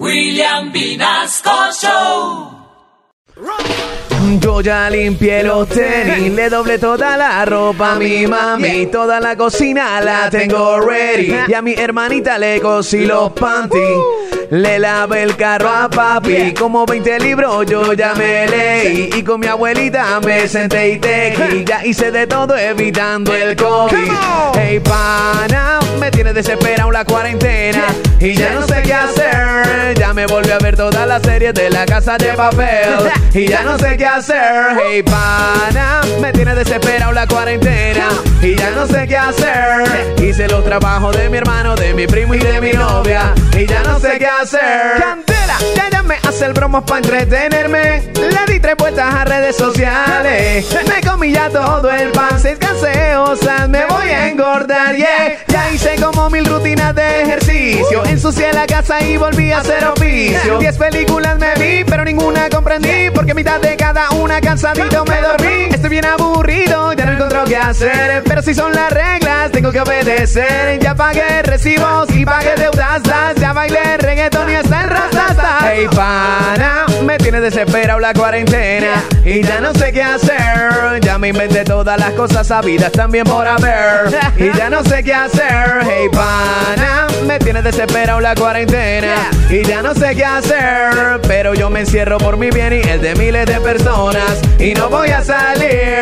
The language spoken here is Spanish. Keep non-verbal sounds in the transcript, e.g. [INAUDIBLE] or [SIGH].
William Vinasco Show. Yo ya limpié los tenis, le doblé toda la ropa a mi mami, toda la cocina la tengo ready y a mi hermanita le cosí los panties. Le lavé el carro a papi, como 20 libros yo ya me leí y con mi abuelita me senté y tejí. Ya hice de todo evitando el COVID. Hey pana, me tiene desesperado la cuarentena y ya no me volví a ver todas las series de la casa de papel [LAUGHS] y ya no sé qué hacer. Hey pana, me tiene desesperado la cuarentena y ya no sé qué hacer. Hice los trabajos de mi hermano, de mi primo y de mi novia y ya no sé qué hacer. Candela, ya ya me hace el bromo para entretenerme. Le di tres vueltas a redes sociales. [LAUGHS] Me comí ya todo el pan, seis gaseosas, me voy yeah. Ya hice como mil rutinas de ejercicio. Ensucié la casa y volví a hacer oficio. Diez películas me vi, pero ninguna comprendí. Porque mitad de cada una cansadito me dormí. Estoy bien aburrido, ya no encuentro qué hacer. Pero si son las reglas, tengo que obedecer. Ya pagué recibos y pagué deudas. Ya bailé desesperado la cuarentena. Y ya no sé qué hacer. Ya me inventé todas las cosas sabidas también por haber. Y ya no sé qué hacer. Hey pana, me tiene desesperado la cuarentena. Y ya no sé qué hacer. Pero yo me encierro por mi bien y el de miles de personas. Y no voy a salir.